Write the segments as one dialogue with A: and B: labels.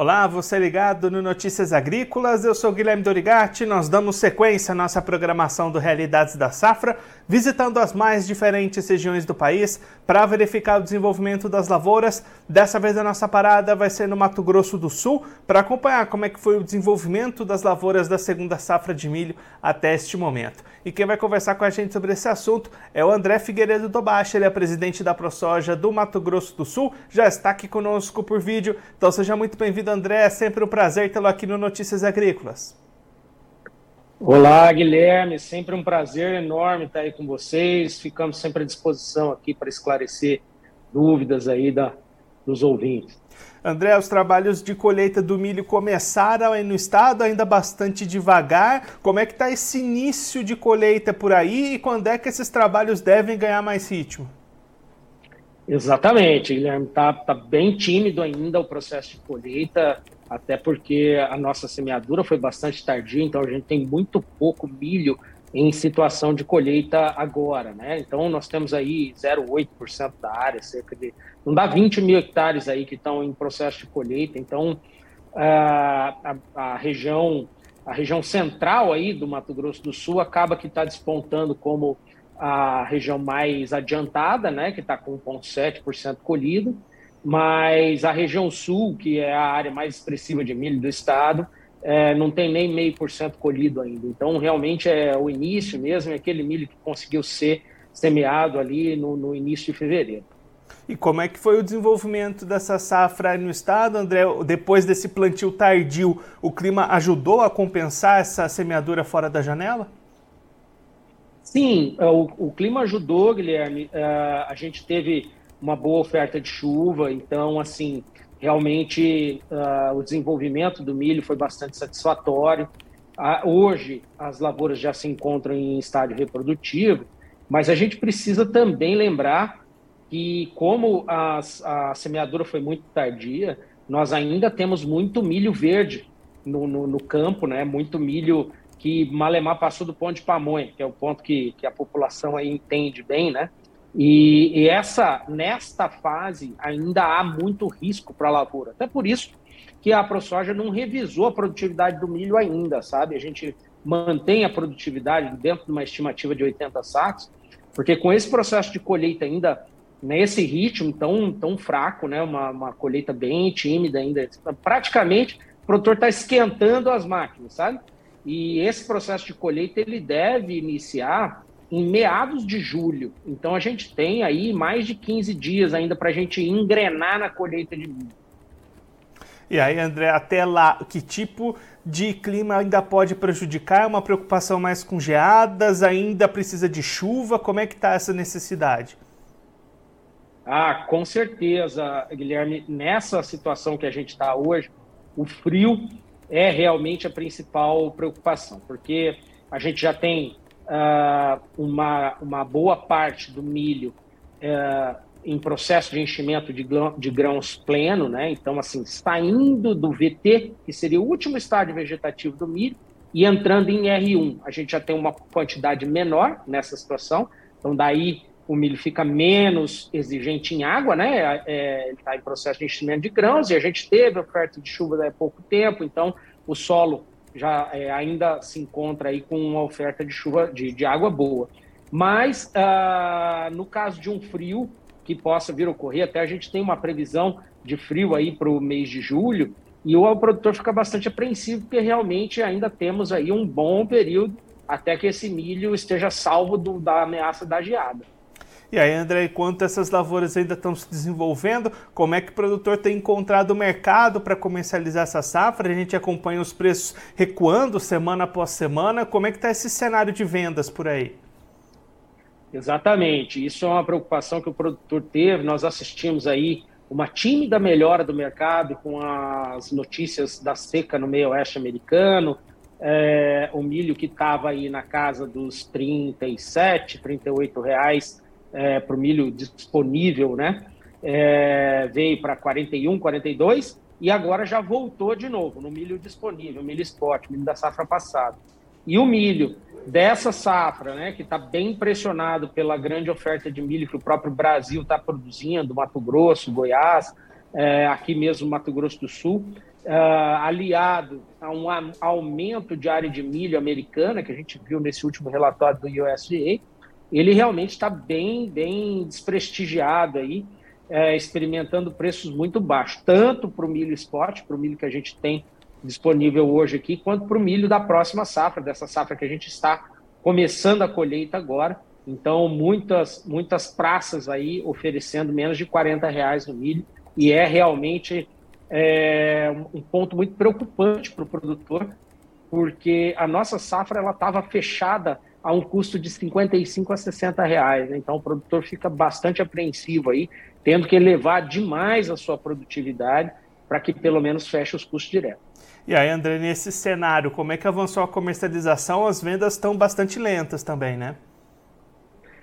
A: Olá, você ligado no Notícias Agrícolas, eu sou Guilherme Dorigati. Nós damos sequência à nossa programação do Realidades da Safra, visitando as mais diferentes regiões do país para verificar o desenvolvimento das lavouras. Dessa vez a nossa parada vai ser no Mato Grosso do Sul para acompanhar como é que foi o desenvolvimento das lavouras da segunda safra de milho até este momento. E quem vai conversar com a gente sobre esse assunto é o André Figueiredo Tobacha, ele é presidente da ProSoja do Mato Grosso do Sul, já está aqui conosco por vídeo, então seja muito bem-vindo bem-vindo, André. É sempre um prazer tê-lo aqui no Notícias Agrícolas.
B: Olá, Guilherme. Sempre um prazer enorme estar aí com vocês. Ficamos sempre à disposição aqui para esclarecer dúvidas aí da, dos ouvintes.
A: André, os trabalhos de colheita do milho começaram aí no estado, ainda bastante devagar. Como é que está esse início de colheita por aí e quando é que esses trabalhos devem ganhar mais ritmo?
B: Exatamente, Guilherme. Está tá bem tímido ainda o processo de colheita, até porque a nossa semeadura foi bastante tardia, então a gente tem muito pouco milho em situação de colheita agora, né? Então nós temos aí 0,8% da área, cerca de. Não dá 20 mil hectares aí que estão em processo de colheita, então a, a, a região. A região central aí do Mato Grosso do Sul acaba que está despontando como a região mais adiantada, né, que está com 1,7% colhido, mas a região sul, que é a área mais expressiva de milho do estado, é, não tem nem meio por cento colhido ainda. Então, realmente é o início mesmo, é aquele milho que conseguiu ser semeado ali no, no início de fevereiro.
A: E como é que foi o desenvolvimento dessa safra no estado, André? Depois desse plantio tardio, o clima ajudou a compensar essa semeadura fora da janela?
B: Sim, é, o, o clima ajudou, Guilherme. Uh, a gente teve uma boa oferta de chuva, então, assim, realmente uh, o desenvolvimento do milho foi bastante satisfatório. Hoje, as lavouras já se encontram em estágio reprodutivo, mas a gente precisa também lembrar que, como a, a semeadura foi muito tardia, nós ainda temos muito milho verde no, no, no campo, né? muito milho que Malemar passou do ponto de pamonha, que é o ponto que, que a população aí entende bem, né? E, e essa, nesta fase, ainda há muito risco para a lavoura. Até por isso que a ProSoja não revisou a produtividade do milho ainda, sabe? A gente mantém a produtividade dentro de uma estimativa de 80 sacos, porque com esse processo de colheita ainda nesse ritmo tão, tão fraco, né? Uma, uma colheita bem tímida ainda, praticamente o produtor está esquentando as máquinas, sabe? E esse processo de colheita ele deve iniciar em meados de julho. Então a gente tem aí mais de 15 dias ainda para a gente engrenar na colheita de milho.
A: E aí, André, até lá, que tipo de clima ainda pode prejudicar? É uma preocupação mais com geadas? Ainda precisa de chuva? Como é que está essa necessidade?
B: Ah, com certeza, Guilherme. Nessa situação que a gente está hoje, o frio é realmente a principal preocupação, porque a gente já tem uh, uma, uma boa parte do milho uh, em processo de enchimento de, de grãos pleno, né? Então, assim, saindo do VT, que seria o último estágio vegetativo do milho, e entrando em R1. A gente já tem uma quantidade menor nessa situação, então daí o milho fica menos exigente em água, né? É, ele está em processo de enchimento de grãos e a gente teve oferta de chuva há pouco tempo, então o solo já é, ainda se encontra aí com uma oferta de chuva de, de água boa. Mas ah, no caso de um frio que possa vir a ocorrer, até a gente tem uma previsão de frio aí para o mês de julho, e o produtor fica bastante apreensivo, porque realmente ainda temos aí um bom período até que esse milho esteja salvo do, da ameaça da geada.
A: E aí, André, enquanto essas lavouras ainda estão se desenvolvendo, como é que o produtor tem encontrado o mercado para comercializar essa safra? A gente acompanha os preços recuando semana após semana. Como é que está esse cenário de vendas por aí?
B: Exatamente. Isso é uma preocupação que o produtor teve. Nós assistimos aí uma tímida melhora do mercado com as notícias da seca no meio oeste americano, é, o milho que estava aí na casa dos 37, 38 reais é, para o milho disponível, né? É, veio para 41, 42 e agora já voltou de novo no milho disponível, milho spot, milho da safra passada. E o milho dessa safra, né, que está bem pressionado pela grande oferta de milho que o próprio Brasil está produzindo, Mato Grosso, Goiás, é, aqui mesmo Mato Grosso do Sul, uh, aliado a um aumento de área de milho americana, que a gente viu nesse último relatório do USDA, ele realmente está bem, bem desprestigiado aí, é, experimentando preços muito baixos, tanto para o milho spot, para o milho que a gente tem disponível hoje aqui, quanto para o milho da próxima safra, dessa safra que a gente está começando a colheita agora. Então, muitas, muitas praças aí oferecendo menos de 40 reais no milho, e é realmente é, um ponto muito preocupante para o produtor, porque a nossa safra ela estava fechada a um custo de 55 a 60 reais. Né? Então o produtor fica bastante apreensivo aí, tendo que elevar demais a sua produtividade para que pelo menos feche os custos diretos.
A: E aí, André, nesse cenário, como é que avançou a comercialização? As vendas estão bastante lentas também, né?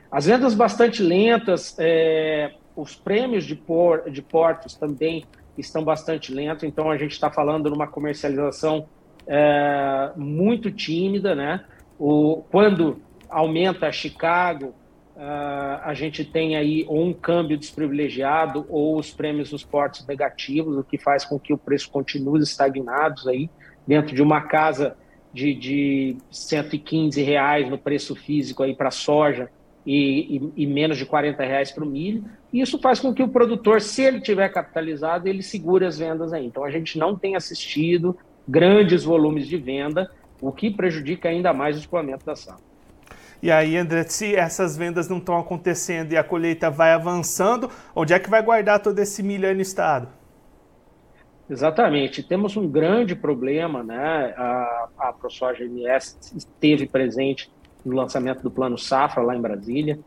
B: As vendas bastante lentas, é, os prêmios de, por, de portos também estão bastante lentos, então a gente está falando numa comercialização é, muito tímida, né? O, quando aumenta Chicago, uh, a gente tem aí ou um câmbio desprivilegiado ou os prêmios dos portos negativos, o que faz com que o preço continue estagnados aí dentro de uma casa de, de 115 reais no preço físico aí para soja e, e, e, menos de 40 reais para o milho. E isso faz com que o produtor, se ele tiver capitalizado, ele segure as vendas aí. Então a gente não tem assistido grandes volumes de venda o que prejudica ainda mais o escoamento da safra.
A: E aí, André, se essas vendas não estão acontecendo e a colheita vai avançando, onde é que vai guardar todo esse milho aí no estado?
B: Exatamente. Temos um grande problema, né? A, a ProSoja MS esteve presente no lançamento do Plano Safra lá em Brasília.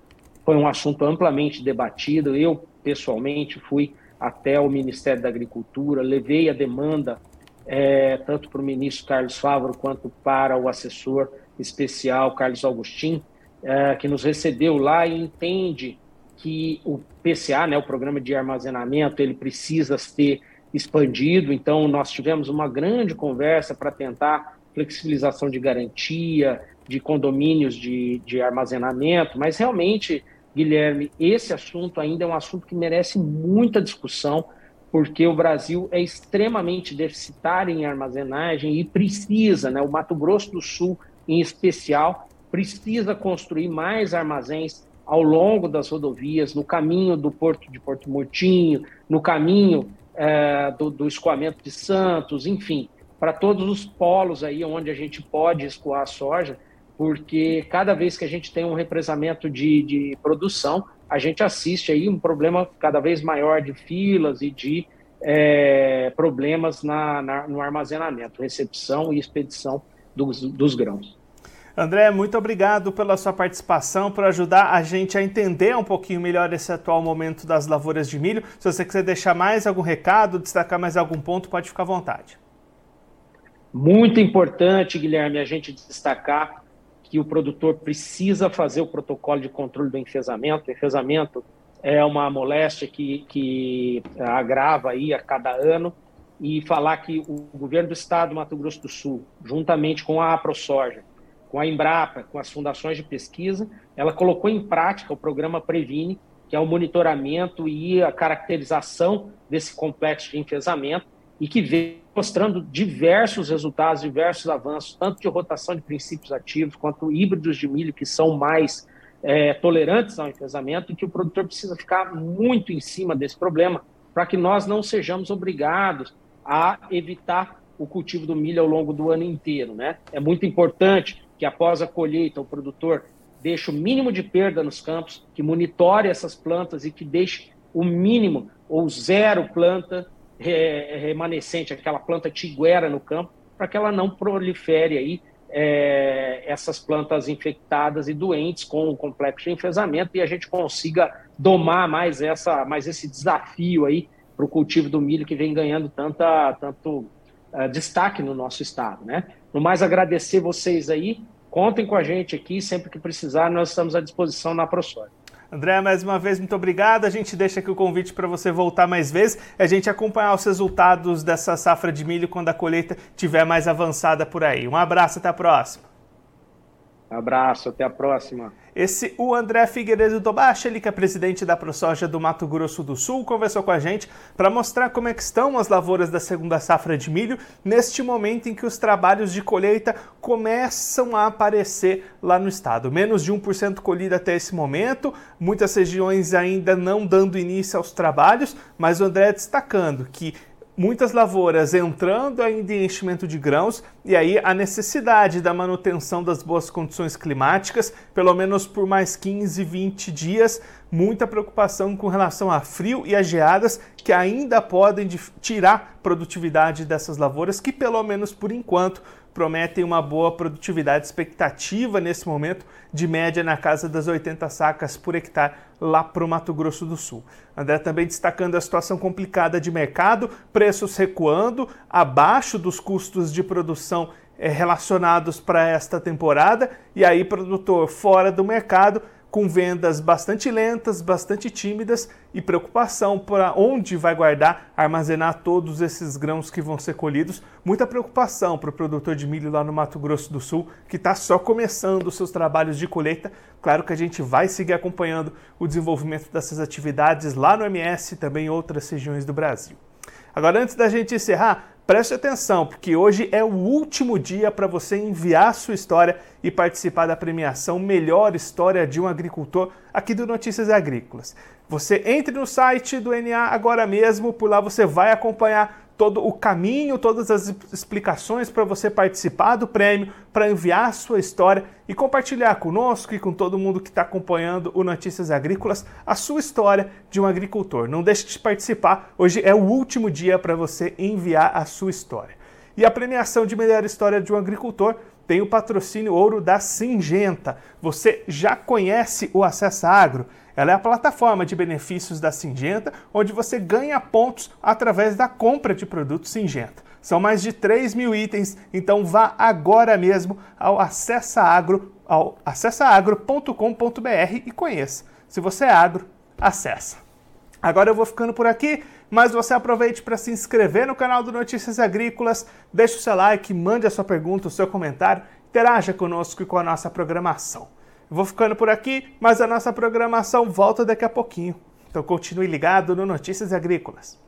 B: Foi um assunto amplamente debatido. Eu, pessoalmente, fui até o Ministério da Agricultura, levei a demanda é, tanto para o ministro Carlos Favaro quanto para o assessor especial Carlos Augustin, é, que nos recebeu lá e entende que o PCA, né, o Programa de Armazenamento, ele precisa ser expandido. Então, nós tivemos uma grande conversa para tentar flexibilização de garantia, de condomínios de, de armazenamento, mas realmente, Guilherme, esse assunto ainda é um assunto que merece muita discussão porque o Brasil é extremamente deficitário em armazenagem e precisa, né, o Mato Grosso do Sul em especial, precisa construir mais armazéns ao longo das rodovias, no caminho do porto de Porto Murtinho, no caminho é, do, do escoamento de Santos, enfim, para todos os polos aí onde a gente pode escoar a soja, porque cada vez que a gente tem um represamento de, de produção, a gente assiste aí um problema cada vez maior de filas e de é, problemas na, na, no armazenamento, recepção e expedição dos, dos grãos.
A: André, muito obrigado pela sua participação, por ajudar a gente a entender um pouquinho melhor esse atual momento das lavouras de milho. Se você quiser deixar mais algum recado, destacar mais algum ponto, pode ficar à vontade.
B: Muito importante, Guilherme, a gente destacar que o produtor precisa fazer o protocolo de controle do enfesamento. Enfesamento é uma moléstia que, que agrava aí a cada ano e falar que o governo do estado do Mato Grosso do Sul, juntamente com a AproSoja, com a Embrapa, com as fundações de pesquisa, ela colocou em prática o programa Previne, que é o monitoramento e a caracterização desse complexo de enfesamento e que vem mostrando diversos resultados, diversos avanços, tanto de rotação de princípios ativos, quanto híbridos de milho que são mais é, tolerantes ao enfesamento, e que o produtor precisa ficar muito em cima desse problema para que nós não sejamos obrigados a evitar o cultivo do milho ao longo do ano inteiro. Né? É muito importante que após a colheita o produtor deixe o mínimo de perda nos campos, que monitore essas plantas e que deixe o mínimo ou zero planta remanescente, aquela planta tiguera no campo, para que ela não prolifere aí é, essas plantas infectadas e doentes com o complexo de enfesamento e a gente consiga domar mais, essa, mais esse desafio aí para o cultivo do milho que vem ganhando tanta, tanto uh, destaque no nosso estado. Né? No mais, agradecer vocês aí, contem com a gente aqui, sempre que precisar, nós estamos à disposição na ProSoja.
A: André, mais uma vez, muito obrigado. A gente deixa aqui o convite para você voltar mais vezes a gente acompanhar os resultados dessa safra de milho quando a colheita estiver mais avançada por aí. Um abraço, até a próxima.
B: Abraço, até a próxima.
A: Esse o André Figueiredo Tobacha, ele que é presidente da ProSoja do Mato Grosso do Sul, conversou com a gente para mostrar como é estão as lavouras da segunda safra de milho neste momento em que os trabalhos de colheita começam a aparecer lá no estado. Menos de 1% colhida até esse momento, muitas regiões ainda não dando início aos trabalhos, mas o André destacando que muitas lavouras entrando ainda em enchimento de grãos e aí a necessidade da manutenção das boas condições climáticas, pelo menos por mais 15, 20 dias, muita preocupação com relação a frio e a geadas que ainda podem tirar produtividade dessas lavouras que pelo menos por enquanto prometem uma boa produtividade expectativa nesse momento, de média na casa das 80 sacas por hectare lá para o Mato Grosso do Sul. André também destacando a situação complicada de mercado, preços recuando, abaixo dos custos de produção eh, relacionados para esta temporada, e aí produtor fora do mercado com vendas bastante lentas, bastante tímidas e preocupação para onde vai guardar, armazenar todos esses grãos que vão ser colhidos. Muita preocupação para o produtor de milho lá no Mato Grosso do Sul, que está só começando os seus trabalhos de colheita. Claro que a gente vai seguir acompanhando o desenvolvimento dessas atividades lá no MS e também em outras regiões do Brasil. Agora, antes da gente encerrar, Preste atenção, porque hoje é o último dia para você enviar sua história e participar da premiação Melhor História de um Agricultor aqui do Notícias Agrícolas. Você entre no site do NA agora mesmo, por lá você vai acompanhar todo o caminho, todas as explicações para você participar do prêmio, para enviar a sua história e compartilhar conosco e com todo mundo que está acompanhando o Notícias Agrícolas a sua história de um agricultor. Não deixe de participar, hoje é o último dia para você enviar a sua história. E a premiação de melhor história de um agricultor tem o patrocínio ouro da Singenta. Você já conhece o Acessa Agro? Ela é a plataforma de benefícios da Singenta, onde você ganha pontos através da compra de produtos Singenta. São mais de 3 mil itens, então vá agora mesmo ao acessaagro, ao acessaagro.com.br e conheça. Se você é agro, acessa. Agora eu vou ficando por aqui, mas você aproveite para se inscrever no canal do Notícias Agrícolas, deixe o seu like, mande a sua pergunta, o seu comentário, interaja conosco e com a nossa programação. Vou ficando por aqui, mas a nossa programação volta daqui a pouquinho. Então continue ligado no Notícias Agrícolas.